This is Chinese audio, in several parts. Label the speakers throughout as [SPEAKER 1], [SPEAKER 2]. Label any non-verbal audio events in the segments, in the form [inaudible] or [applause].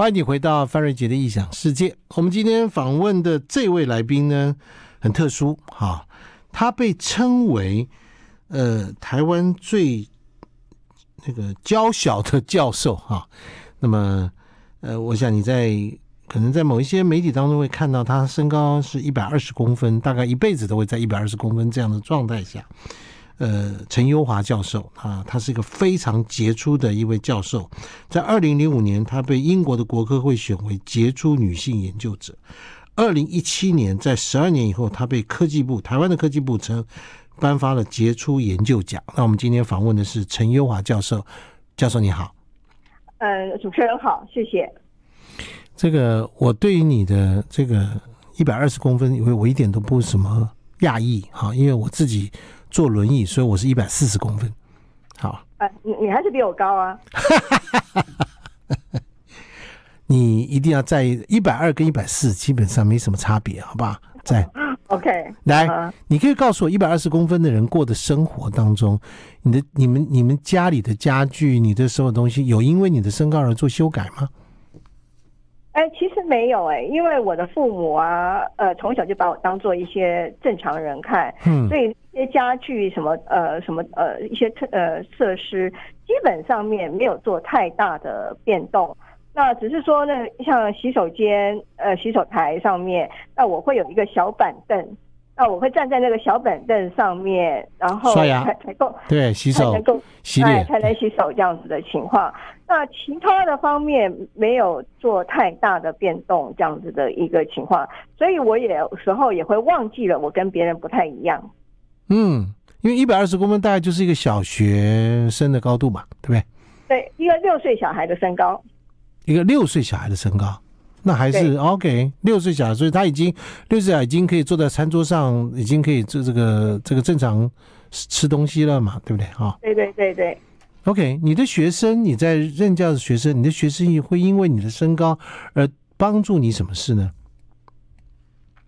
[SPEAKER 1] 欢迎你回到范瑞杰的异想世界。我们今天访问的这位来宾呢，很特殊哈，他被称为呃台湾最那个娇小的教授哈。那么呃，我想你在可能在某一些媒体当中会看到他身高是一百二十公分，大概一辈子都会在一百二十公分这样的状态下。呃，陈优华教授啊，他是一个非常杰出的一位教授。在二零零五年，他被英国的国科会选为杰出女性研究者。二零一七年，在十二年以后，他被科技部台湾的科技部称颁发了杰出研究奖。那我们今天访问的是陈优华教授，教授你好。
[SPEAKER 2] 呃，主持人好，谢谢。
[SPEAKER 1] 这个我对于你的这个一百二十公分，因为我一点都不什么讶异哈，因为我自己。坐轮椅，所以我是一百四十公分。好，
[SPEAKER 2] 呃，你你还是比我高啊。[laughs]
[SPEAKER 1] 你一定要在一百二跟一百四基本上没什么差别，好不好？在 [laughs]
[SPEAKER 2] OK，
[SPEAKER 1] 来
[SPEAKER 2] ，uh-huh.
[SPEAKER 1] 你可以告诉我，一百二十公分的人过的生活当中，你的、你们、你们家里的家具、你的所有东西，有因为你的身高而做修改吗？
[SPEAKER 2] 哎，其实没有哎，因为我的父母啊，呃，从小就把我当做一些正常人看，嗯，所以一些家具什么呃什么呃一些特呃设施，基本上面没有做太大的变动。那只是说呢，像洗手间呃洗手台上面，那我会有一个小板凳。那我会站在那个小板凳上面，然后
[SPEAKER 1] 刷牙
[SPEAKER 2] 才够
[SPEAKER 1] 对洗手，
[SPEAKER 2] 才能够
[SPEAKER 1] 洗脸
[SPEAKER 2] 才能洗手这样子的情况。那其他的方面没有做太大的变动，这样子的一个情况，所以我也有时候也会忘记了我跟别人不太一样。
[SPEAKER 1] 嗯，因为一百二十公分大概就是一个小学生的高度嘛，对不对？
[SPEAKER 2] 对，一个六岁小孩的身高，
[SPEAKER 1] 一个六岁小孩的身高。那还是 OK，六岁小孩，所以他已经六岁小孩已经可以坐在餐桌上，已经可以做这个这个正常吃东西了嘛，对不对？哈，
[SPEAKER 2] 对对对对。
[SPEAKER 1] OK，你的学生，你在任教的学生，你的学生也会因为你的身高而帮助你什么事呢？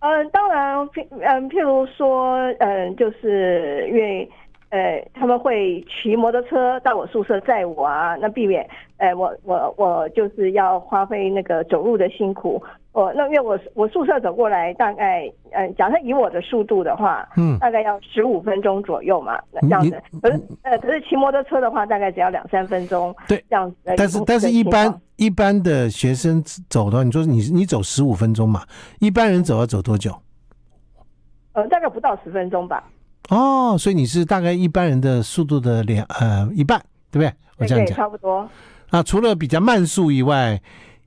[SPEAKER 2] 嗯，当然，譬嗯，譬如说，嗯，就是因为。呃，他们会骑摩托车到我宿舍载我啊，那避免，呃，我我我就是要花费那个走路的辛苦。哦，那因为我我宿舍走过来大概，呃，假设以我的速度的话，嗯，大概要十五分钟左右嘛，那这样子。可是，呃，可是骑摩托车的话，大概只要两三分钟。
[SPEAKER 1] 对，
[SPEAKER 2] 这样子。
[SPEAKER 1] 但是，但是一般一般的学生走的话，你说你你走十五分钟嘛，一般人走要走多久？
[SPEAKER 2] 呃，大概不到十分钟吧。
[SPEAKER 1] 哦，所以你是大概一般人的速度的两呃一半，对不对？我这样讲。
[SPEAKER 2] 对，差不多。
[SPEAKER 1] 啊，除了比较慢速以外，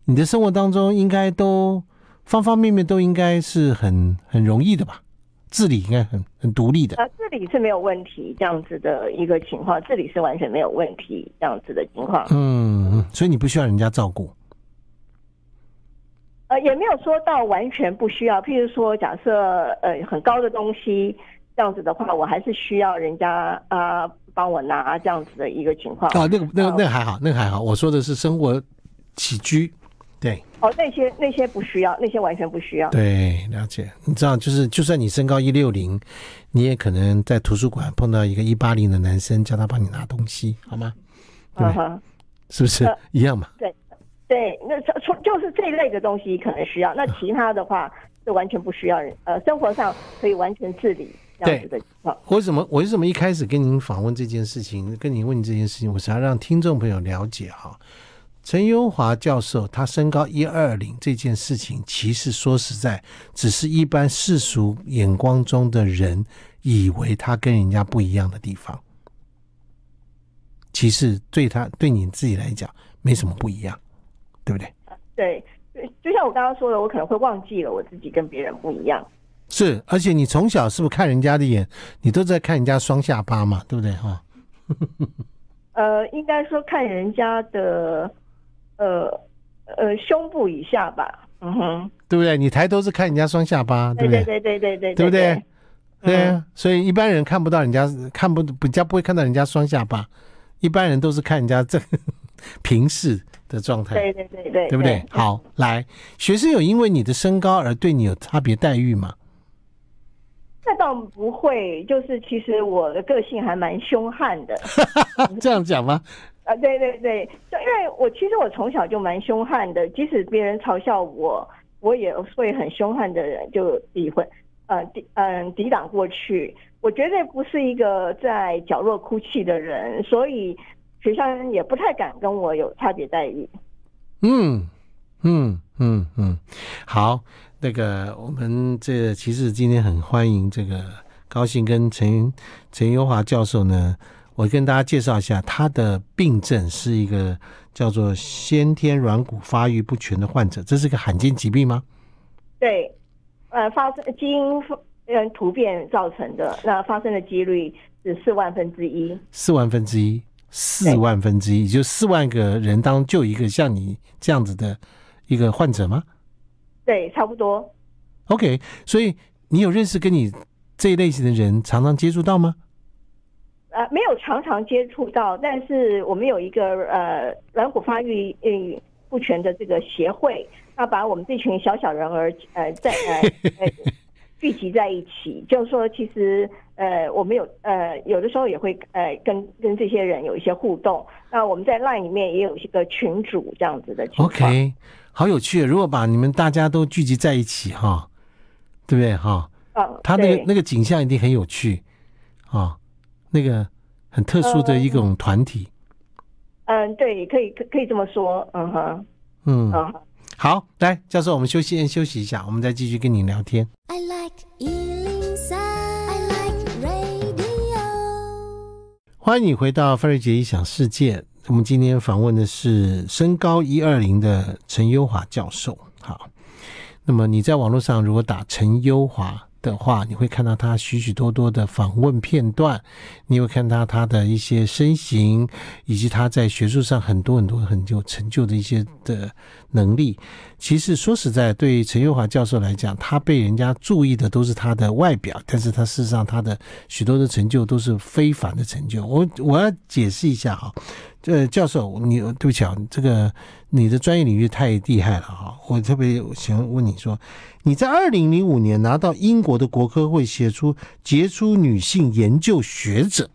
[SPEAKER 1] 你的生活当中应该都方方面面都应该是很很容易的吧？自理应该很很独立的。
[SPEAKER 2] 啊，自理是没有问题，这样子的一个情况，自理是完全没有问题，这样子的情况。
[SPEAKER 1] 嗯，所以你不需要人家照顾。
[SPEAKER 2] 呃，也没有说到完全不需要。譬如说，假设呃很高的东西。这样子的话，我还是需要人家啊帮我拿这样子的一个情况。
[SPEAKER 1] 啊，那个、那个、那个还好，那个还好。我说的是生活起居，对。
[SPEAKER 2] 哦，那些那些不需要，那些完全不需要。
[SPEAKER 1] 对，了解。你知道，就是就算你身高一六零，你也可能在图书馆碰到一个一八零的男生，叫他帮你拿东西，好吗？对，对，是不是、呃、一样嘛？
[SPEAKER 2] 对对，那从就是这一类的东西可能需要，那其他的话是完全不需要人。呃，生活上可以完全自理。这
[SPEAKER 1] 样子的情况，为什么我为什么一开始跟您访问这件事情，跟您问这件事情，我是要让听众朋友了解哈，陈优华教授他身高一二零这件事情，其实说实在，只是一般世俗眼光中的人以为他跟人家不一样的地方，其实对他对你自己来讲没什么不一样，对不对？
[SPEAKER 2] 对，就像我刚刚说的，我可能会忘记了我自己跟别人不一样。
[SPEAKER 1] 是，而且你从小是不是看人家的眼，你都在看人家双下巴嘛，对不对哈？
[SPEAKER 2] 呃，应该说看人家的，呃呃胸部以下吧，嗯哼，
[SPEAKER 1] 对不对？你抬头是看人家双下巴，对不对？
[SPEAKER 2] 对对对对对，
[SPEAKER 1] 对不对？对啊，所以一般人看不到人家，看不比较不会看到人家双下巴，一般人都是看人家这 [laughs] 平视的状态，
[SPEAKER 2] 对对对对，
[SPEAKER 1] 对不对？好，来，学生有因为你的身高而对你有差别待遇吗？
[SPEAKER 2] 那倒不会，就是其实我的个性还蛮凶悍的。[laughs]
[SPEAKER 1] 这样讲吗？
[SPEAKER 2] 啊，对对对，就因为我其实我从小就蛮凶悍的，即使别人嘲笑我，我也会很凶悍的人就抵会呃抵嗯抵挡过去。我绝对不是一个在角落哭泣的人，所以学校也不太敢跟我有差别待遇。
[SPEAKER 1] 嗯嗯嗯嗯，好，那个我们这其实今天很欢迎这个高兴跟陈陈优华教授呢。我跟大家介绍一下，他的病症是一个叫做先天软骨发育不全的患者，这是个罕见疾病吗？
[SPEAKER 2] 对，呃，发生基因嗯突变造成的，那发生的几率是四万分之一。
[SPEAKER 1] 四万分之一，四万分之一，也就四万个人当中就一个像你这样子的一个患者吗？
[SPEAKER 2] 对，差不多。
[SPEAKER 1] OK，所以你有认识跟你这一类型的人常常接触到吗？
[SPEAKER 2] 呃，没有常常接触到，但是我们有一个呃软骨发育嗯不全的这个协会，那把我们这群小小人儿呃在呃 [laughs] 聚集在一起，就是说其实呃我们有呃有的时候也会呃跟跟这些人有一些互动，那我们在 LINE 里面也有一个群主这样子的情况。
[SPEAKER 1] OK，好有趣，如果把你们大家都聚集在一起哈，对不对哈？嗯，他那个那个景象一定很有趣啊。那个很特殊的一种团体，
[SPEAKER 2] 嗯，嗯，对，可以可可以这么说，嗯哼，
[SPEAKER 1] 嗯，嗯，好，来，教授，我们休息先休息一下，我们再继续跟你聊天。I like 103, I like radio。欢迎你回到范瑞杰异想世界，我们今天访问的是身高一二零的陈优华教授。好，那么你在网络上如果打陈优华的话，你会看到他许许多多的访问片段，你会看到他的一些身形，以及他在学术上很多很多很有成就的一些的能力。其实说实在，对陈攸华教授来讲，他被人家注意的都是他的外表，但是他事实上他的许多的成就都是非凡的成就。我我要解释一下哈。这教授，你对不起啊，这个你的专业领域太厉害了哈！我特别想问你说，你在二零零五年拿到英国的国科会写出杰出女性研究学者，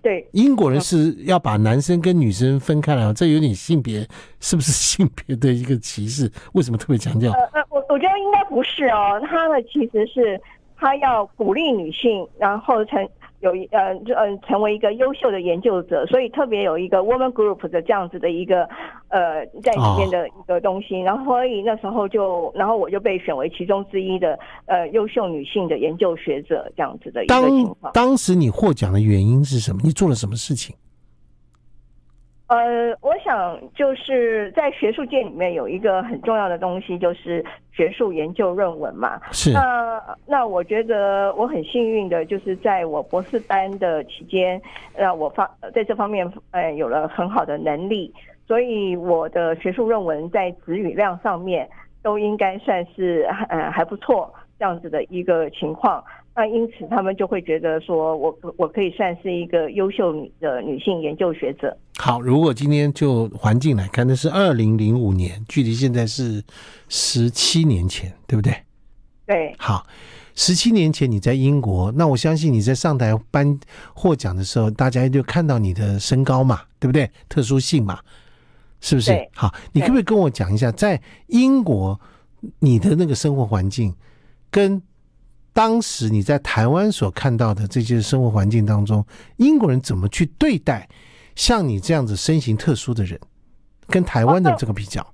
[SPEAKER 2] 对，
[SPEAKER 1] 英国人是要把男生跟女生分开来，这有点性别，是不是性别的一个歧视？为什么特别强调？
[SPEAKER 2] 呃呃，我我觉得应该不是哦，他呢其实是他要鼓励女性，然后成。有一呃，就嗯，成为一个优秀的研究者，所以特别有一个 woman group 的这样子的一个呃在里面的一个东西，然后所以那时候就，然后我就被选为其中之一的呃优秀女性的研究学者这样子的一个情况。
[SPEAKER 1] 当当时你获奖的原因是什么？你做了什么事情？
[SPEAKER 2] 呃，我想就是在学术界里面有一个很重要的东西，就是学术研究论文嘛。
[SPEAKER 1] 是。
[SPEAKER 2] 那那我觉得我很幸运的，就是在我博士班的期间，让我方在这方面呃有了很好的能力，所以我的学术论文在词语量上面都应该算是呃还不错这样子的一个情况。那因此他们就会觉得说我我可以算是一个优秀的女性研究学者。
[SPEAKER 1] 好，如果今天就环境来看，那是二零零五年，距离现在是十七年前，对不对？
[SPEAKER 2] 对。
[SPEAKER 1] 好，十七年前你在英国，那我相信你在上台颁获奖的时候，大家就看到你的身高嘛，对不对？特殊性嘛，是不是？
[SPEAKER 2] 对。
[SPEAKER 1] 好，你可不可以跟我讲一下，在英国你的那个生活环境，跟当时你在台湾所看到的这些生活环境当中，英国人怎么去对待？像你这样子身形特殊的人，跟台湾的这个比较，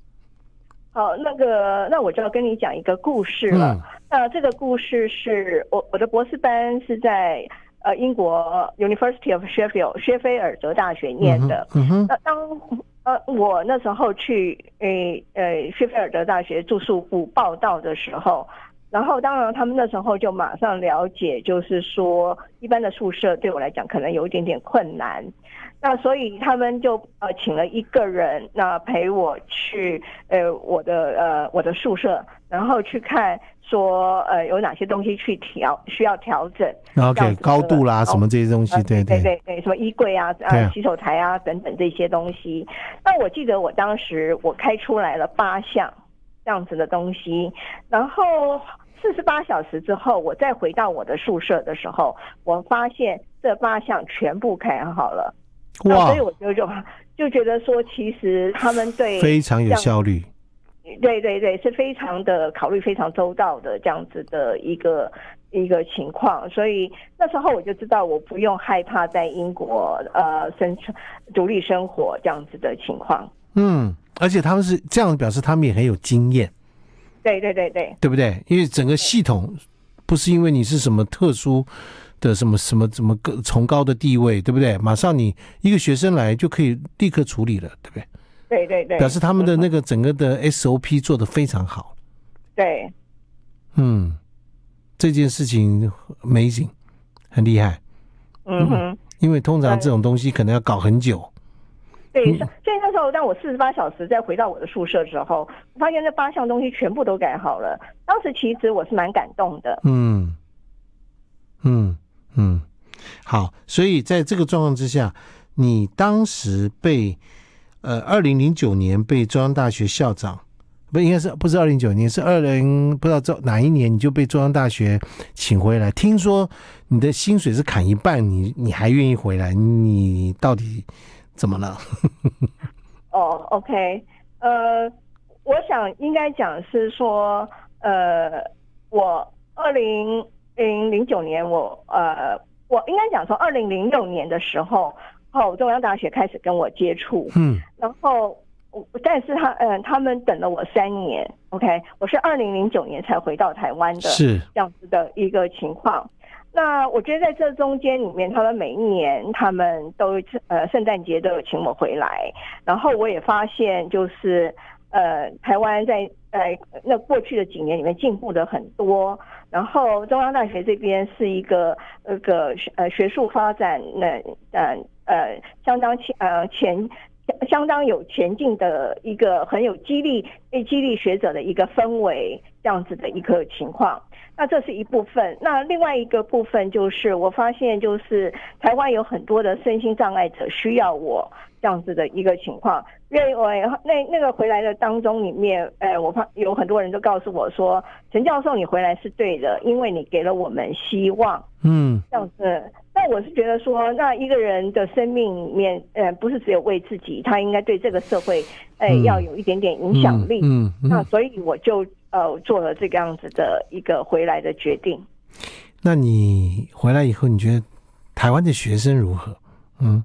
[SPEAKER 2] 好，那个那我就要跟你讲一个故事了。嗯、那这个故事是我我的博士班是在呃英国 University of Sheffield 薛菲尔德大学念的。嗯哼。那当呃我那时候去诶呃薛菲尔德大学住宿部报到的时候，然后当然他们那时候就马上了解，就是说一般的宿舍对我来讲可能有一点点困难。那所以他们就呃请了一个人，那陪我去呃我的呃我的宿舍，然后去看说呃有哪些东西去调需要调整。
[SPEAKER 1] OK，高度啦什么这些东西，呃、对对
[SPEAKER 2] 对对，什么衣柜啊啊洗手台啊等等这些东西。那我记得我当时我开出来了八项这样子的东西，然后四十八小时之后，我再回到我的宿舍的时候，我发现这八项全部开好了。
[SPEAKER 1] 哇，
[SPEAKER 2] 所以我就就就觉得说，其实他们对
[SPEAKER 1] 非常有效率。
[SPEAKER 2] 对对对，是非常的考虑非常周到的这样子的一个一个情况，所以那时候我就知道我不用害怕在英国呃生存独立生活这样子的情况。
[SPEAKER 1] 嗯，而且他们是这样表示，他们也很有经验。
[SPEAKER 2] 对对对对，
[SPEAKER 1] 对不对？因为整个系统不是因为你是什么特殊的什么什么什么个崇高的地位，对不对？马上你一个学生来就可以立刻处理了，对不对？
[SPEAKER 2] 对对对，
[SPEAKER 1] 表示他们的那个整个的 SOP 做的非常好。
[SPEAKER 2] 对，
[SPEAKER 1] 嗯，这件事情 amazing，很厉害。
[SPEAKER 2] 嗯哼，
[SPEAKER 1] 因为通常这种东西可能要搞很久。
[SPEAKER 2] 对，所以那时候当我四十八小时再回到我的宿舍之后，我发现这八项东西全部都改好了。当时其实我是蛮感动的。
[SPEAKER 1] 嗯嗯嗯，好，所以在这个状况之下，你当时被。呃，二零零九年被中央大学校长，不应该是不是二零零九年，是二零不知道这哪一年你就被中央大学请回来。听说你的薪水是砍一半，你你还愿意回来？你到底怎么了？[laughs]
[SPEAKER 2] 哦、oh，OK，呃，我想应该讲是说，呃，我二零零零九年我呃，我应该讲说二零零六年的时候。后中央大学开始跟我接触，嗯，然后但是他嗯，他们等了我三年，OK，我是二零零九年才回到台湾的，是这样子的一个情况。那我觉得在这中间里面，他们每一年他们都呃圣诞节都有请我回来，然后我也发现就是呃台湾在呃那过去的几年里面进步的很多，然后中央大学这边是一个那个呃学术发展那呃。呃，相当前呃前相当有前进的一个很有激励被激励学者的一个氛围，这样子的一个情况。那这是一部分。那另外一个部分就是，我发现就是台湾有很多的身心障碍者需要我这样子的一个情况。因为我那那个回来的当中里面，呃，我怕有很多人都告诉我说，陈教授你回来是对的，因为你给了我们希望。嗯，这样子。那我是觉得说，那一个人的生命里面，呃，不是只有为自己，他应该对这个社会，呃，要有一点点影响力。嗯，嗯嗯，那所以我就呃做了这个样子的一个回来的决定。
[SPEAKER 1] 那你回来以后，你觉得台湾的学生如何？嗯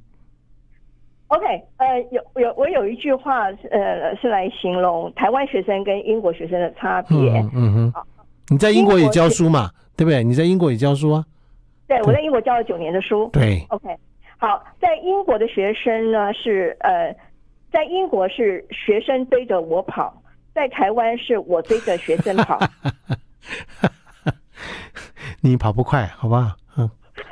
[SPEAKER 2] ，OK，呃，有有我有一句话，呃，是来形容台湾学生跟英国学生的差别。
[SPEAKER 1] 嗯，嗯哼，好，你在英国也教书嘛？对不对？你在英国也教书啊？
[SPEAKER 2] 对，我在英国教了九年的书。
[SPEAKER 1] 对
[SPEAKER 2] ，OK，好，在英国的学生呢是呃，在英国是学生追着我跑，在台湾是我追着学生跑。[laughs]
[SPEAKER 1] 你跑不快，好吧？嗯，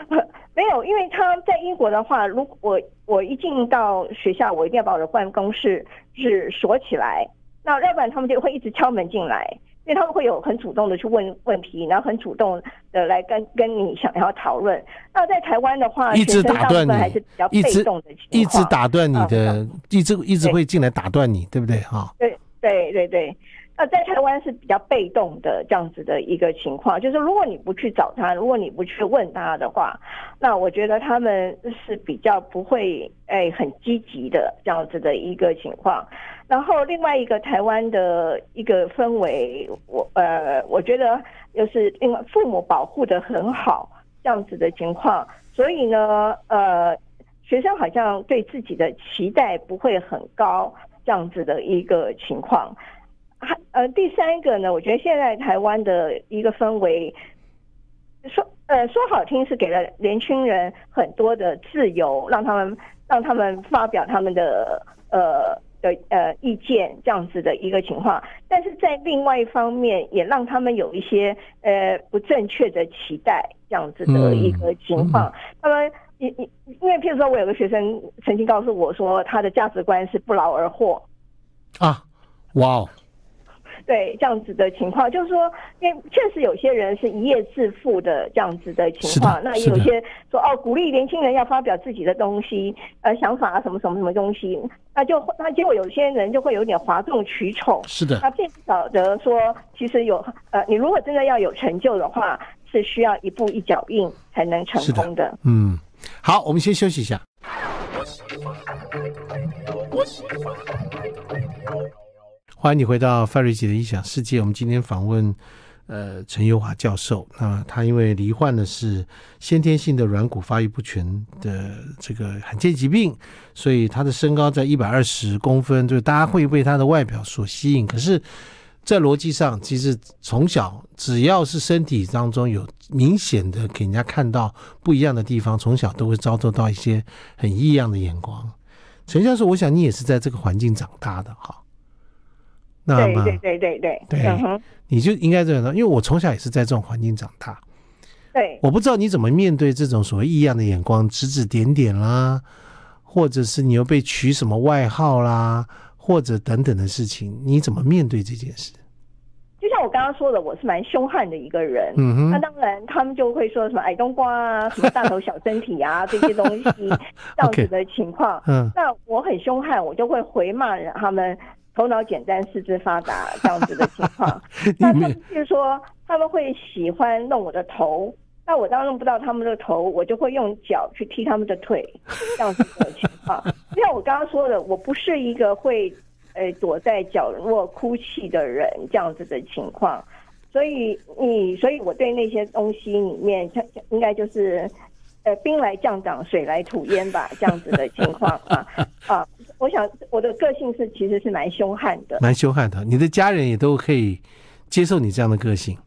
[SPEAKER 1] [laughs]
[SPEAKER 2] 没有，因为他在英国的话，如果我我一进到学校，我一定要把我的办公室是锁起来，那要不然他们就会一直敲门进来。因为他们会有很主动的去问问题，然后很主动的来跟跟你想要讨论。那在台湾的话，
[SPEAKER 1] 一直打断你，
[SPEAKER 2] 还是比较被动的
[SPEAKER 1] 一直打断你的，一直一直会进来打断你，对不对？哈，
[SPEAKER 2] 对对对对。那在台湾是比较被动的这样子的一个情况，就是如果你不去找他，如果你不去问他的话，那我觉得他们是比较不会诶很积极的这样子的一个情况。然后另外一个台湾的一个氛围，我呃我觉得就是另外父母保护得很好这样子的情况，所以呢呃学生好像对自己的期待不会很高这样子的一个情况。还呃，第三个呢，我觉得现在台湾的一个氛围，说呃说好听是给了年轻人很多的自由，让他们让他们发表他们的呃的呃意见这样子的一个情况，但是在另外一方面也让他们有一些呃不正确的期待这样子的一个情况。他们因因因为譬如说我有个学生曾经告诉我说，他的价值观是不劳而获
[SPEAKER 1] 啊，哇哦。
[SPEAKER 2] 对这样子的情况，就是说，因为确实有些人是一夜致富的这样子的情况，那也有些说哦，鼓励年轻人要发表自己的东西，呃，想法啊，什么什么什么东西，那就那结果有些人就会有点哗众取宠。
[SPEAKER 1] 是的，
[SPEAKER 2] 他并不晓得说，其实有呃，你如果真的要有成就的话，是需要一步一脚印才能成功的。
[SPEAKER 1] 嗯，好，我们先休息一下。欢迎你回到范瑞杰的异想世界。我们今天访问呃陈攸华教授。那他因为罹患的是先天性的软骨发育不全的这个罕见疾病，所以他的身高在一百二十公分，就是大家会被他的外表所吸引。可是，在逻辑上，其实从小只要是身体当中有明显的给人家看到不一样的地方，从小都会遭受到一些很异样的眼光。陈教授，我想你也是在这个环境长大的哈。那么
[SPEAKER 2] 对对对对对，
[SPEAKER 1] 对嗯、你就应该这样说，因为我从小也是在这种环境长大。
[SPEAKER 2] 对，
[SPEAKER 1] 我不知道你怎么面对这种所谓异样的眼光，指指点点啦，或者是你又被取什么外号啦，或者等等的事情，你怎么面对这件事？
[SPEAKER 2] 就像我刚刚说的，我是蛮凶悍的一个人。
[SPEAKER 1] 嗯哼，
[SPEAKER 2] 那当然，他们就会说什么矮冬瓜啊，什么大头小身体啊，这些东西 [laughs] 这样子的情况。嗯，那我很凶悍，我就会回骂人他们。头脑简单，四肢发达，这样子的情况。[laughs] 那他们就是说，他们会喜欢弄我的头。那我当然弄不到他们的头，我就会用脚去踢他们的腿，这样子的情况。[laughs] 就像我刚刚说的，我不是一个会呃躲在角落哭泣的人，这样子的情况。所以你，所以我对那些东西里面，应该就是呃兵来将挡，水来土掩吧，这样子的情况啊 [laughs] 啊。我想我的个性是其实是蛮凶悍的，
[SPEAKER 1] 蛮凶悍的。你的家人也都可以接受你这样的个性？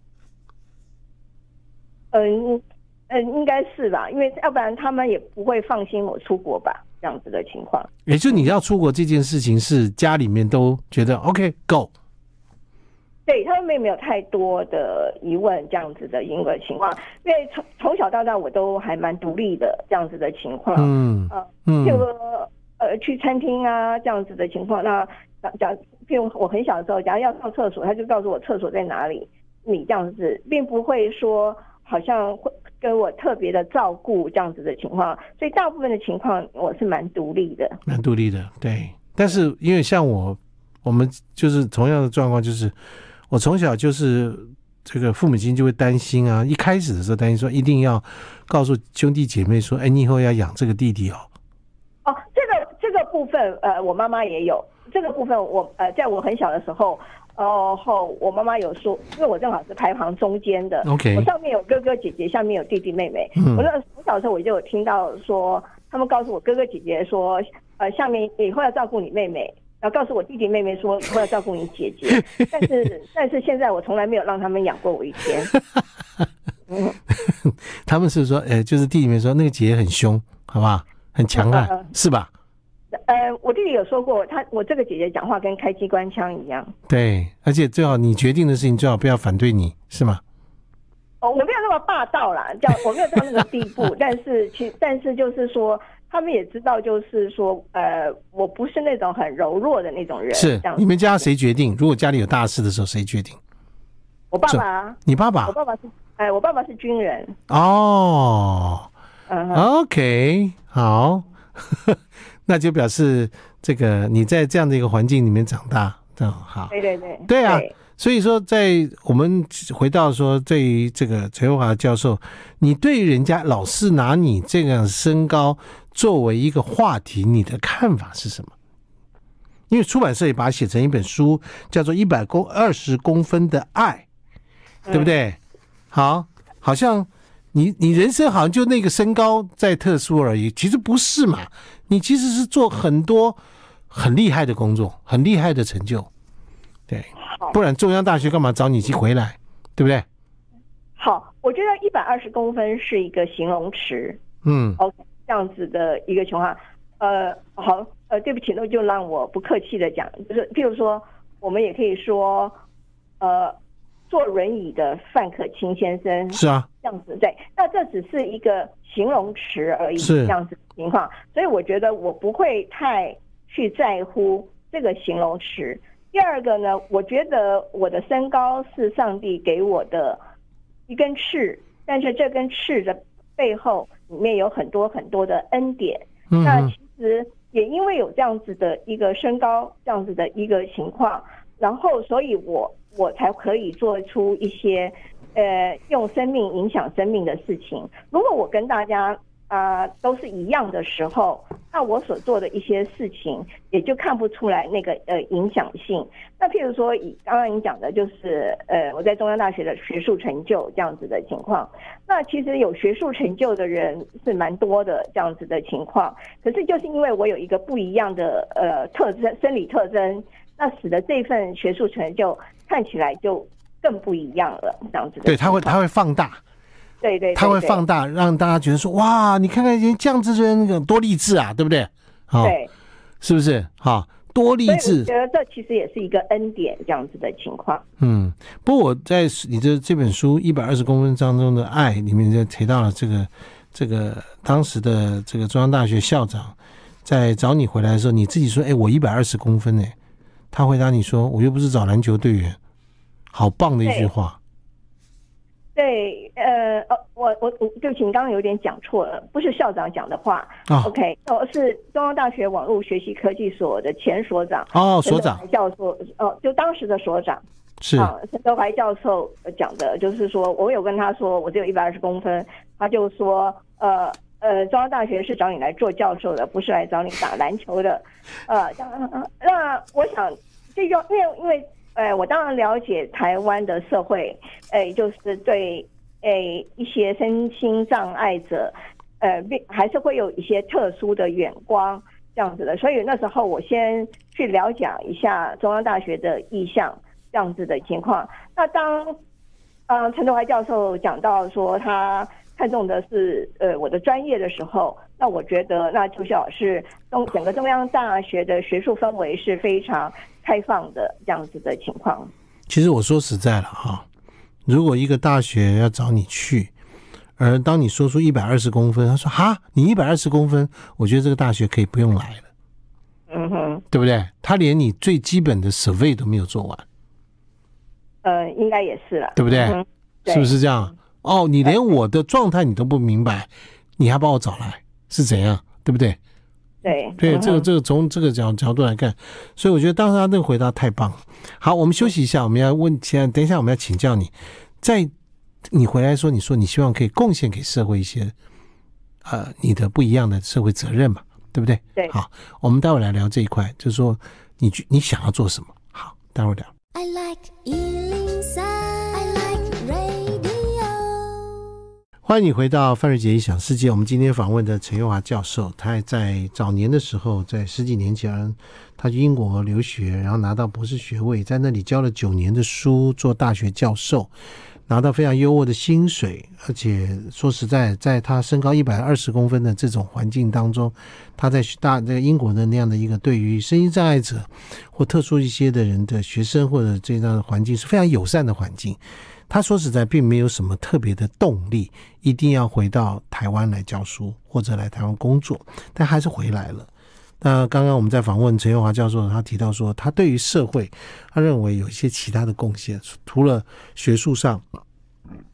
[SPEAKER 2] 嗯嗯，应该是吧，因为要不然他们也不会放心我出国吧，这样子的情况。
[SPEAKER 1] 也就你要出国这件事情，是家里面都觉得 OK go。
[SPEAKER 2] 对，他们并没有太多的疑问，这样子的一个情况，因为从从小到大我都还蛮独立的，这样子的情况。嗯嗯，就说。呃，去餐厅啊，这样子的情况，那讲，譬如我很小的时候，假如要上厕所，他就告诉我厕所在哪里。你这样子，并不会说好像会跟我特别的照顾这样子的情况，所以大部分的情况我是蛮独立的，
[SPEAKER 1] 蛮独立的，对。但是因为像我，我们就是同样的状况，就是我从小就是这个父母亲就会担心啊，一开始的时候担心说一定要告诉兄弟姐妹说，哎，你以后要养这个弟弟哦。
[SPEAKER 2] 哦，这个。这个部分，呃，我妈妈也有这个部分我。我呃，在我很小的时候，然、呃、后我妈妈有说，因为我正好是排行中间的，OK，我上面有哥哥姐姐，下面有弟弟妹妹。嗯、我那我小时候我就有听到说，他们告诉我哥哥姐姐说，呃，下面以后要照顾你妹妹，然后告诉我弟弟妹妹说，以后要照顾你姐姐。[laughs] 但是但是现在我从来没有让他们养过我一天。嗯，[laughs]
[SPEAKER 1] 他们是说，呃，就是弟弟妹妹说那个姐姐很凶，好吧，很强悍，嗯、[laughs] 是吧？
[SPEAKER 2] 呃，我弟弟有说过，他我这个姐姐讲话跟开机关枪一样。
[SPEAKER 1] 对，而且最好你决定的事情最好不要反对你，是吗？
[SPEAKER 2] 哦，我没有那么霸道啦，叫我没有到那个地步，[laughs] 但是其但是就是说，他们也知道，就是说，呃，我不是那种很柔弱的那种人。
[SPEAKER 1] 是，你们家谁决定？如果家里有大事的时候，谁决定？
[SPEAKER 2] 我爸爸。
[SPEAKER 1] 你爸爸？
[SPEAKER 2] 我爸爸是，哎，我爸爸是军人。
[SPEAKER 1] 哦，嗯，OK，好。[laughs] 那就表示这个你在这样的一个环境里面长大，这样好。
[SPEAKER 2] 对对对，
[SPEAKER 1] 对啊。所以说，在我们回到说，对于这个陈文华教授，你对人家老是拿你这样身高作为一个话题，你的看法是什么？因为出版社也把它写成一本书，叫做《一百公二十公分的爱》，对不对？好，好像。你你人生好像就那个身高在特殊而已，其实不是嘛？你其实是做很多很厉害的工作，很厉害的成就，对，不然中央大学干嘛找你去回来，对不对？
[SPEAKER 2] 好，我觉得一百二十公分是一个形容词，嗯，OK，这样子的一个情况，呃，好，呃，对不起，那就让我不客气的讲，就是譬如说，我们也可以说，呃。坐轮椅的范可清先生
[SPEAKER 1] 是啊，
[SPEAKER 2] 这样子对，那这只是一个形容词而已，是这样子的情况，所以我觉得我不会太去在乎这个形容词。第二个呢，我觉得我的身高是上帝给我的一根刺，但是这根刺的背后里面有很多很多的恩典。嗯、那其实也因为有这样子的一个身高这样子的一个情况，然后所以我。我才可以做出一些，呃，用生命影响生命的事情。如果我跟大家，啊、都是一样的时候，那我所做的一些事情也就看不出来那个呃影响性。那譬如说，以刚刚你讲的，就是呃我在中央大学的学术成就这样子的情况。那其实有学术成就的人是蛮多的这样子的情况。可是就是因为我有一个不一样的呃特征，生理特征，那使得这份学术成就看起来就更不一样了，这样子。
[SPEAKER 1] 对，它会它会放大。
[SPEAKER 2] 对对，
[SPEAKER 1] 他会放大，让大家觉得说哇，你看看人这样子的人有多励志啊，对不对？好，对，是不是？好，多励志。
[SPEAKER 2] 我觉得这其实也是一个恩典，这样子的情况。
[SPEAKER 1] 嗯，不过我在你的这本书《一百二十公分当中的爱》里面就提到了这个这个当时的这个中央大学校长在找你回来的时候，你自己说：“哎，我一百二十公分。”哎，他回答你说：“我又不是找篮球队员。”好棒的一句话。
[SPEAKER 2] 对，呃，哦，我我我，对不起，你刚刚有点讲错了，不是校长讲的话。哦、OK，哦，是中央大学网络学习科技所的前所长
[SPEAKER 1] 哦，所长
[SPEAKER 2] 教授，哦，就当时的所长
[SPEAKER 1] 是啊，
[SPEAKER 2] 陈德怀教授讲的，就是说我有跟他说我只有一百二十公分，他就说，呃呃，中央大学是找你来做教授的，不是来找你打篮球的，呃，那我想这就因为因为。呃，我当然了解台湾的社会，呃，就是对，呃，一些身心障碍者，呃，还是会有一些特殊的眼光这样子的。所以那时候我先去了解一下中央大学的意向这样子的情况。那当，呃，陈德怀教授讲到说他看重的是呃我的专业的时候，那我觉得那就像是中整个中央大学的学术氛围是非常。开放的这样子的情况，
[SPEAKER 1] 其实我说实在了哈，如果一个大学要找你去，而当你说出一百二十公分，他说哈，你一百二十公分，我觉得这个大学可以不用来了，
[SPEAKER 2] 嗯哼，
[SPEAKER 1] 对不对？他连你最基本的 survey 都没有做完，
[SPEAKER 2] 呃，应该也是了，
[SPEAKER 1] 对不对？嗯、对是不是这样？哦，你连我的状态你都不明白，你还把我找来是怎样？对不对？
[SPEAKER 2] 对
[SPEAKER 1] 对，这个这个从这个角角度来看，所以我觉得当时他那个回答太棒了。好，我们休息一下，我们要问，现在等一下我们要请教你，在你回来说，你说你希望可以贡献给社会一些，呃，你的不一样的社会责任嘛，对不对？
[SPEAKER 2] 对。
[SPEAKER 1] 好，我们待会来聊这一块，就是说你你想要做什么？好，待会聊。I like 欢迎你回到范瑞杰异想世界。我们今天访问的陈宥华教授，他在早年的时候，在十几年前，他去英国留学，然后拿到博士学位，在那里教了九年的书，做大学教授，拿到非常优渥的薪水。而且说实在，在他身高一百二十公分的这种环境当中，他在大在英国的那样的一个对于身心障碍者或特殊一些的人的学生或者这样的环境是非常友善的环境。他说实在，并没有什么特别的动力，一定要回到台湾来教书或者来台湾工作，但还是回来了。那刚刚我们在访问陈宥华教授，他提到说，他对于社会，他认为有一些其他的贡献，除了学术上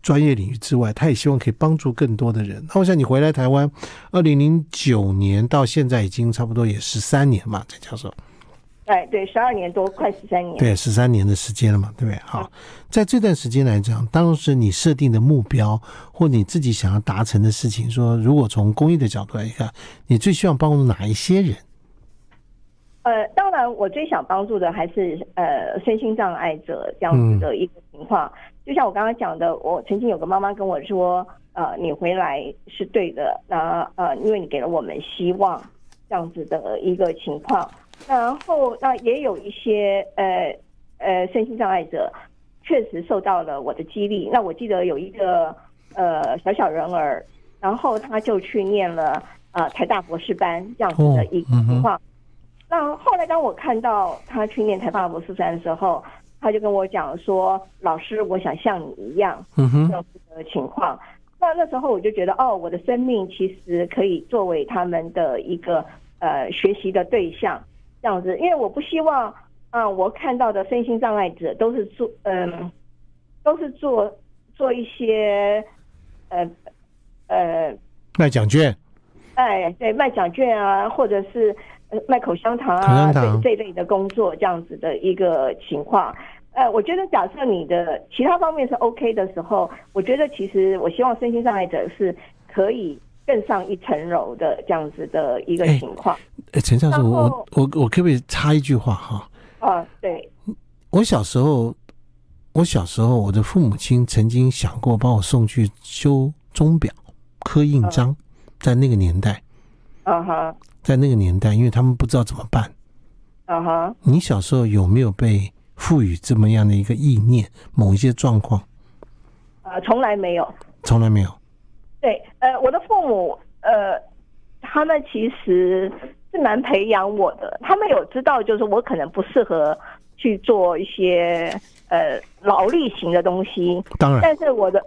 [SPEAKER 1] 专业领域之外，他也希望可以帮助更多的人。那我想你回来台湾，二零零九年到现在已经差不多也十三年嘛，陈教授。
[SPEAKER 2] 哎，对，十二年多，快十三年。
[SPEAKER 1] 对，十三年的时间了嘛，对不对？好，在这段时间来讲，当时你设定的目标或你自己想要达成的事情，说如果从公益的角度来看，你最希望帮助哪一些人？
[SPEAKER 2] 呃，当然，我最想帮助的还是呃身心障碍者这样子的一个情况。嗯、就像我刚刚讲的，我曾经有个妈妈跟我说，呃，你回来是对的，那呃，因为你给了我们希望，这样子的一个情况。然后，那也有一些呃呃身心障碍者，确实受到了我的激励。那我记得有一个呃小小人儿，然后他就去念了呃台大博士班这样子的一个情况。那后来当我看到他去念台大博士班的时候，他就跟我讲说：“老师，我想像你一样这样子的情况。”那那时候我就觉得，哦，我的生命其实可以作为他们的一个呃学习的对象。这样子，因为我不希望，啊、呃，我看到的身心障碍者都是做，嗯、呃，都是做做一些，呃，呃，
[SPEAKER 1] 卖奖券，
[SPEAKER 2] 哎，对，卖奖券啊，或者是卖口香糖啊，这这类的工作，这样子的一个情况。呃，我觉得假设你的其他方面是 OK 的时候，我觉得其实我希望身心障碍者是可以更上一层楼的这样子的一个情况。
[SPEAKER 1] 哎，陈教授，我我我可不可以插一句话哈？
[SPEAKER 2] 啊，对，
[SPEAKER 1] 我小时候，我小时候，我的父母亲曾经想过把我送去修钟表、刻印章，在那个年代，
[SPEAKER 2] 啊哈，
[SPEAKER 1] 在那个年代，因为他们不知道怎么办，
[SPEAKER 2] 啊哈，
[SPEAKER 1] 你小时候有没有被赋予这么样的一个意念？某一些状况？
[SPEAKER 2] 啊，从来没有，
[SPEAKER 1] 从来没有。
[SPEAKER 2] 对，呃，我的父母，呃，他们其实。是蛮培养我的，他们有知道，就是我可能不适合去做一些呃劳力型的东西。
[SPEAKER 1] 当然，
[SPEAKER 2] 但是我的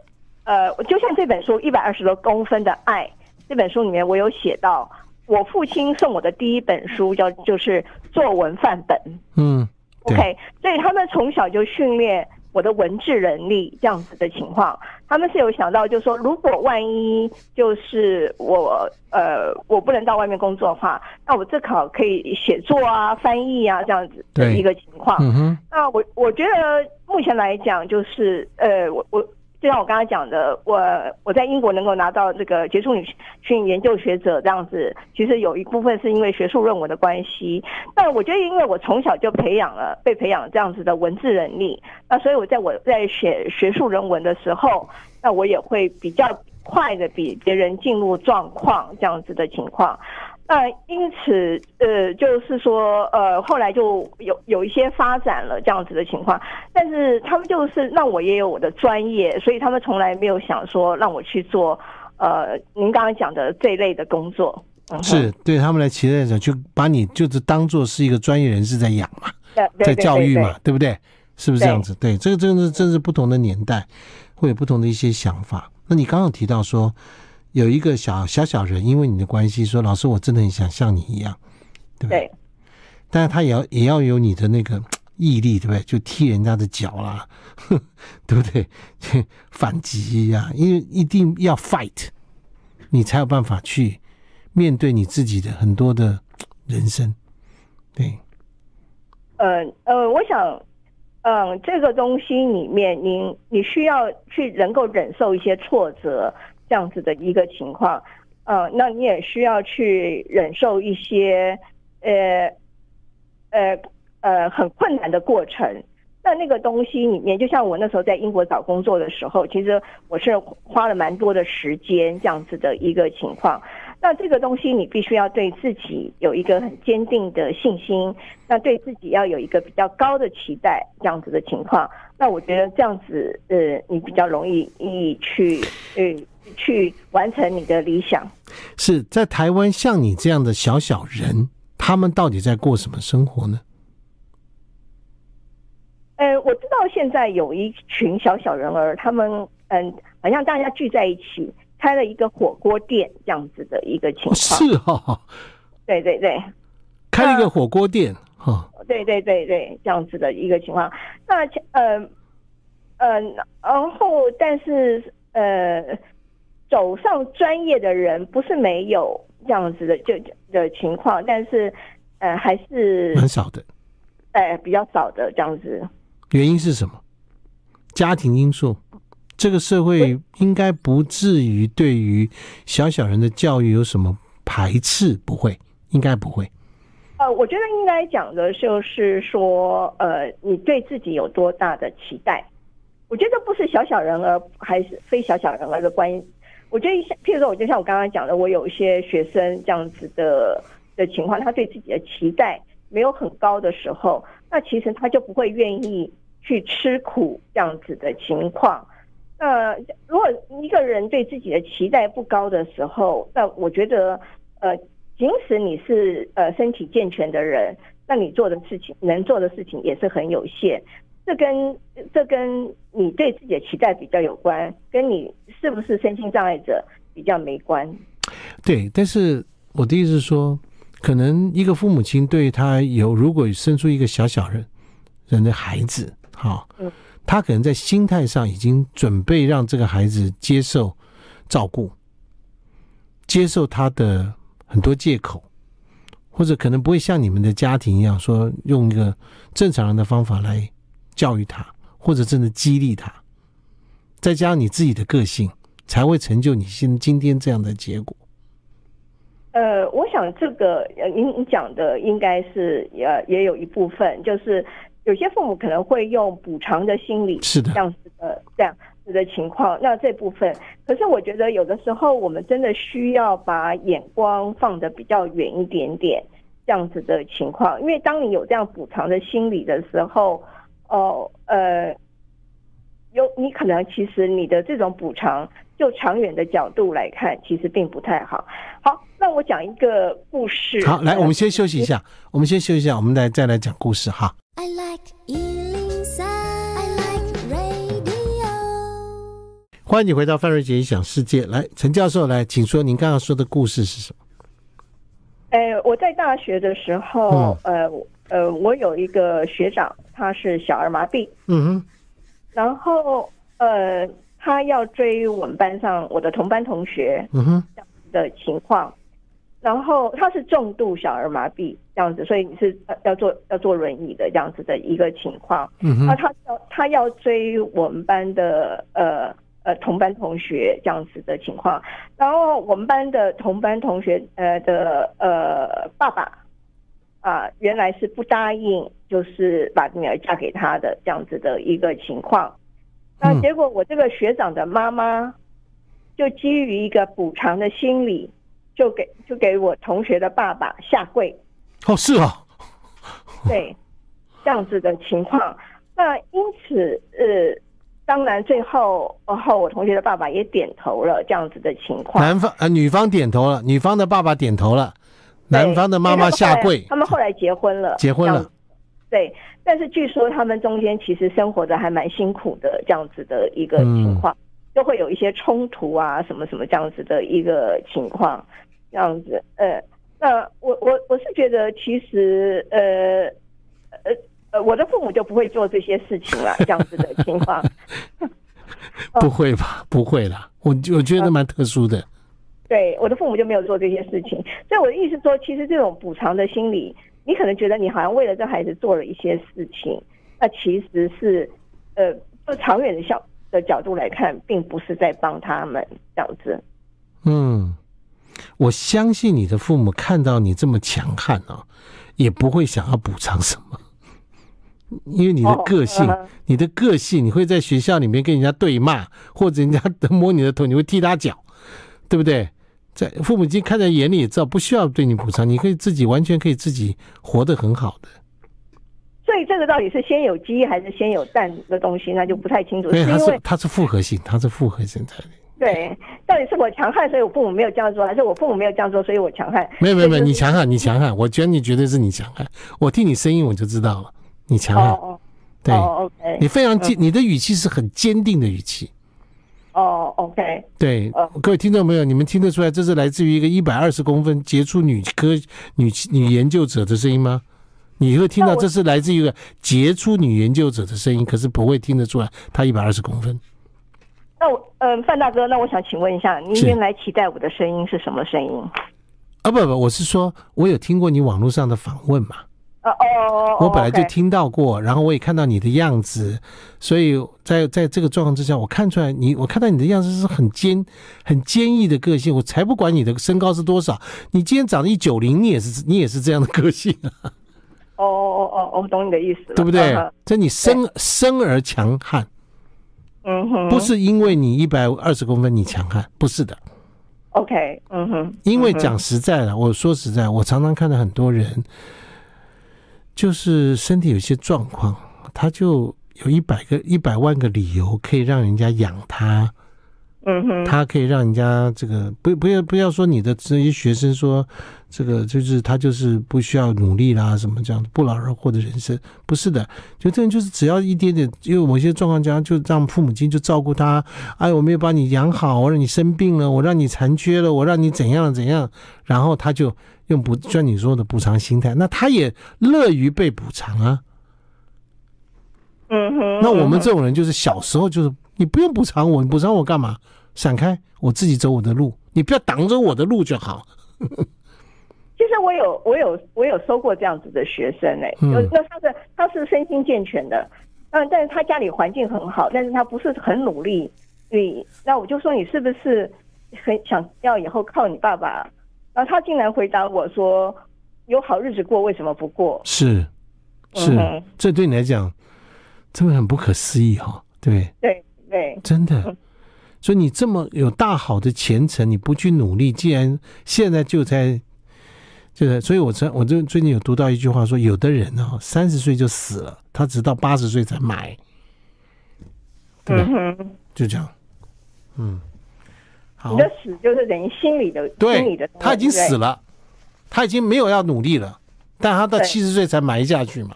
[SPEAKER 2] 呃，就像这本书《一百二十多公分的爱》这本书里面，我有写到，我父亲送我的第一本书叫就是作文范本。嗯，OK，所以他们从小就训练。我的文字能力这样子的情况，他们是有想到，就是说，如果万一就是我呃我不能到外面工作的话，那我至少可以写作啊、翻译啊这样子的一个情况。嗯。那我我觉得目前来讲，就是呃我我。就像我刚才讲的，我我在英国能够拿到这个杰出女性研究学者这样子，其实有一部分是因为学术论文的关系。但我觉得，因为我从小就培养了被培养这样子的文字能力，那所以我在我在写学术人文的时候，那我也会比较快的比别人进入状况这样子的情况。那因此，呃，就是说，呃，后来就有有一些发展了这样子的情况，但是他们就是让我也有我的专业，所以他们从来没有想说让我去做，呃，您刚刚讲的这一类的工作。嗯、
[SPEAKER 1] 是对他们来期待讲，就把你就是当做是一个专业人士在养嘛，在教育嘛，对不对？是不是这样子？对，这个真的是真是不同的年代，会有不同的一些想法。那你刚刚提到说。有一个小小小人，因为你的关系，说老师，我真的很想像你一样，对不对？对。但是他也要也要有你的那个毅力，对不对？就踢人家的脚啦，[laughs] 对不对？反击呀、啊，因为一定要 fight，你才有办法去面对你自己的很多的人生。对。
[SPEAKER 2] 呃呃，我想，嗯、呃，这个东西里面，你你需要去能够忍受一些挫折。这样子的一个情况，呃，那你也需要去忍受一些，呃，呃，呃，很困难的过程。那那个东西里面，就像我那时候在英国找工作的时候，其实我是花了蛮多的时间，这样子的一个情况。那这个东西，你必须要对自己有一个很坚定的信心，那对自己要有一个比较高的期待，这样子的情况。那我觉得这样子，呃，你比较容易易去，呃。去完成你的理想。
[SPEAKER 1] 是在台湾，像你这样的小小人，他们到底在过什么生活呢？
[SPEAKER 2] 呃，我知道现在有一群小小人儿，他们嗯，好像大家聚在一起开了一个火锅店，这样子的一个情况。
[SPEAKER 1] 是哈、哦，
[SPEAKER 2] 对对对，
[SPEAKER 1] 开了一个火锅店哈，
[SPEAKER 2] 对对对对，这样子的一个情况。那呃呃，然后但是呃。走上专业的人不是没有这样子的就的情况，但是呃还是
[SPEAKER 1] 蛮少的，
[SPEAKER 2] 哎、呃、比较少的这样子。
[SPEAKER 1] 原因是什么？家庭因素。这个社会应该不至于对于小小人的教育有什么排斥，不会，应该不会。
[SPEAKER 2] 呃，我觉得应该讲的就是说，呃，你对自己有多大的期待？我觉得不是小小人儿还是非小小人儿的关系。我觉得像，譬如说，我就像我刚刚讲的，我有一些学生这样子的的情况，他对自己的期待没有很高的时候，那其实他就不会愿意去吃苦这样子的情况。那如果一个人对自己的期待不高的时候，那我觉得，呃，即使你是呃身体健全的人，那你做的事情能做的事情也是很有限。这跟这跟你对自己的期待比较有关，跟你是不是身心障碍者比较没关。
[SPEAKER 1] 对，但是我的意思是说，可能一个父母亲对他有，如果生出一个小小人人的孩子，哈，嗯，他可能在心态上已经准备让这个孩子接受照顾，接受他的很多借口，或者可能不会像你们的家庭一样说用一个正常人的方法来。教育他，或者真的激励他，再加上你自己的个性，才会成就你现今天这样的结果。
[SPEAKER 2] 呃，我想这个呃，您您讲的应该是也，也有一部分，就是有些父母可能会用补偿的心理，
[SPEAKER 1] 是的，
[SPEAKER 2] 这样子的这样子的情况。那这部分，可是我觉得有的时候我们真的需要把眼光放得比较远一点点，这样子的情况。因为当你有这样补偿的心理的时候，哦呃，呃，有你可能其实你的这种补偿。就长远的角度来看，其实并不太好。好，那我讲一个故事。
[SPEAKER 1] 好，来，我们先休息一下，我们先休息一下，我们来再来讲故事哈。I like 103, I like radio。欢迎你回到范瑞杰异想世界。来，陈教授，来，请说，您刚刚说的故事是什么？
[SPEAKER 2] 呃，我在大学的时候，嗯、呃呃，我有一个学长，他是小儿麻痹。嗯哼，然后呃。他要追我们班上我的同班同学，嗯哼，这样子的情况，然后他是重度小儿麻痹这样子，所以你是要坐要坐轮椅的这样子的一个情况，嗯哼，那他要他要追我们班的呃呃同班同学这样子的情况，然后我们班的同班同学呃的呃爸爸啊、呃、原来是不答应，就是把女儿嫁给他的这样子的一个情况。那结果，我这个学长的妈妈就基于一个补偿的心理，就给就给我同学的爸爸下跪。
[SPEAKER 1] 哦，是啊，
[SPEAKER 2] 对，这样子的情况。那因此，呃，当然最后，然后我同学的爸爸也点头了，这样子的情况。
[SPEAKER 1] 男方呃，女方点头了，女方的爸爸点头了，男方的妈妈下跪。
[SPEAKER 2] 他们后来结婚了，
[SPEAKER 1] 结婚了。
[SPEAKER 2] 对，但是据说他们中间其实生活的还蛮辛苦的，这样子的一个情况，就会有一些冲突啊，什么什么这样子的一个情况，这样子。呃，那我我我是觉得，其实呃呃呃，我的父母就不会做这些事情了，这样子的情况。[laughs] [laughs]
[SPEAKER 1] 不会吧？不会啦，我我觉得蛮特殊的。
[SPEAKER 2] 对，我的父母就没有做这些事情，所以我的意思说，其实这种补偿的心理。你可能觉得你好像为了这孩子做了一些事情，那其实是，呃，就长远的效的角度来看，并不是在帮他们这样子。
[SPEAKER 1] 嗯，我相信你的父母看到你这么强悍啊，也不会想要补偿什么，因为你的个性，哦、你的个性，你会在学校里面跟人家对骂，或者人家摸你的头，你会踢他脚，对不对？在父母亲看在眼里，也知道不需要对你补偿，你可以自己完全可以自己活得很好的。
[SPEAKER 2] 所以这个到底是先有鸡还是先有蛋的东西，那就不太清楚。
[SPEAKER 1] 对，它是它是复合性，它是复合性。
[SPEAKER 2] 对，到底是我强悍，所以我父母没有这样做，还是我父母没有这样做，所以我强悍？
[SPEAKER 1] 没有没有没有，你强悍，你强悍，我觉得你绝对是你强悍。我听你声音我就知道了，你强悍。哦，对，哦，OK，你非常坚，你的语气是很坚定的语气。
[SPEAKER 2] 哦、oh，OK，
[SPEAKER 1] 对，各位听众朋友，你们听得出来这是来自于一个一百二十公分杰出女科女女研究者的声音吗？你会听到这是来自于一个杰出女研究者的声音，可是不会听得出来她一百二十公分。
[SPEAKER 2] 那我，嗯、呃，范大哥，那我想请问一下，您原来期待我的声音是什么声音？
[SPEAKER 1] 啊，不不，我是说，我有听过你网络上的访问嘛？
[SPEAKER 2] 哦哦，
[SPEAKER 1] 我本来就听到过，然后我也看到你的样子，所以在在这个状况之下，我看出来你，我看到你的样子是很坚、很坚毅的个性。我才不管你的身高是多少，你今天长得一九零，你也是你也是这样的个性啊。
[SPEAKER 2] 哦哦哦哦，我懂你的意思，
[SPEAKER 1] 对不对？这你生生而强悍，
[SPEAKER 2] 嗯哼，
[SPEAKER 1] 不是因为你一百二十公分你强悍，不是的。
[SPEAKER 2] OK，嗯哼，
[SPEAKER 1] 因为讲实在的，我说实在，我常常看到很多人。就是身体有些状况，他就有一百个、一百万个理由可以让人家养他。嗯哼，他可以让人家这个不不要不要说你的这些学生说这个就是他就是不需要努力啦什么这样的不劳而获的人生，不是的，就这人就是只要一点点，因为某些状况下就让父母亲就照顾他，哎，我没有把你养好，我让你生病了，我让你残缺了，我让你怎样怎样，然后他就。用补，像你说的补偿心态，那他也乐于被补偿啊。
[SPEAKER 2] 嗯哼。
[SPEAKER 1] 那我们这种人就是小时候就是，你不用补偿我，你补偿我干嘛？闪开，我自己走我的路，你不要挡着我的路就好。[laughs]
[SPEAKER 2] 其实我有，我有，我有收过这样子的学生哎、欸，嗯、那他是他是身心健全的，嗯，但是他家里环境很好，但是他不是很努力。你那我就说，你是不是很想要以后靠你爸爸？然后他竟然回答我说：“有好日子过，为什么不过？”
[SPEAKER 1] 是是，
[SPEAKER 2] 嗯、
[SPEAKER 1] 这对你来讲，真的很不可思议哈、哦。对
[SPEAKER 2] 对对，
[SPEAKER 1] 真的。嗯、所以你这么有大好的前程，你不去努力，既然现在就在，就是，所以我最我就最近有读到一句话说，有的人啊、哦，三十岁就死了，他直到八十岁才埋。对吧？
[SPEAKER 2] 嗯、
[SPEAKER 1] 就这样。嗯。
[SPEAKER 2] 你的死就是等于心理的，
[SPEAKER 1] 对
[SPEAKER 2] 心理的，
[SPEAKER 1] 他已经死了，他已经没有要努力了，但他到七十岁才埋下去嘛，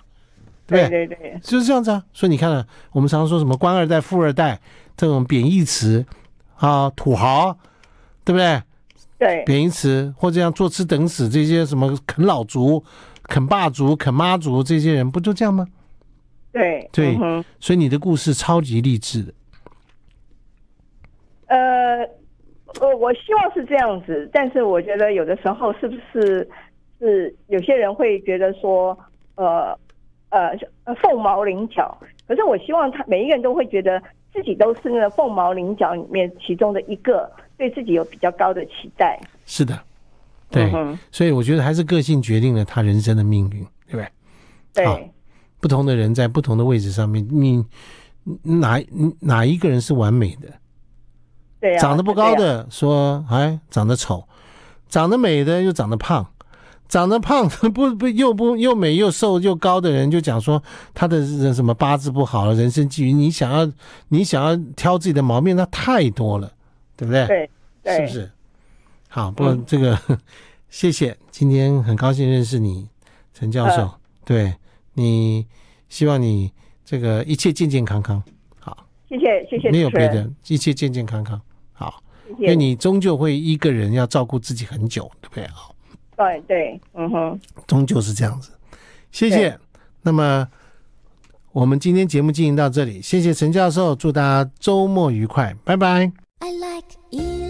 [SPEAKER 1] 对
[SPEAKER 2] 对对对，
[SPEAKER 1] 就是这样子啊。所以你看了，我们常常说什么官二代、富二代这种贬义词啊，土豪，对不对？
[SPEAKER 2] 对，
[SPEAKER 1] 贬义词或者像坐吃等死这些什么啃老族、啃爸族、啃妈族这些人，不就这样吗？
[SPEAKER 2] 对
[SPEAKER 1] 对，
[SPEAKER 2] 嗯、
[SPEAKER 1] 所以你的故事超级励志的。
[SPEAKER 2] 呃。呃，我希望是这样子，但是我觉得有的时候是不是是有些人会觉得说，呃呃凤毛麟角。可是我希望他每一个人都会觉得自己都是那个凤毛麟角里面其中的一个，对自己有比较高的期待。
[SPEAKER 1] 是的，对，嗯、所以我觉得还是个性决定了他人生的命运，对不对？
[SPEAKER 2] 对，
[SPEAKER 1] 不同的人在不同的位置上面，你哪哪一个人是完美的？长得不高的说哎，长得丑；长得美的又长得胖；长得胖 [laughs] 不不又不又美又瘦又高的人就讲说他的什么八字不好了，人生际遇。你想要你想要挑自己的毛病，那太多了，对不对？
[SPEAKER 2] 对，对
[SPEAKER 1] 是不是？好，不过这个、嗯、[laughs] 谢谢，今天很高兴认识你，陈教授。呃、对你，希望你这个一切健健康康。好，
[SPEAKER 2] 谢谢谢谢，
[SPEAKER 1] 没有别的，一切健健康康。好，因为你终究会一个人要照顾自己很久，对不对？好，
[SPEAKER 2] 对对，嗯哼，
[SPEAKER 1] 终究是这样子。谢谢。那么我们今天节目进行到这里，谢谢陈教授，祝大家周末愉快，拜拜。I like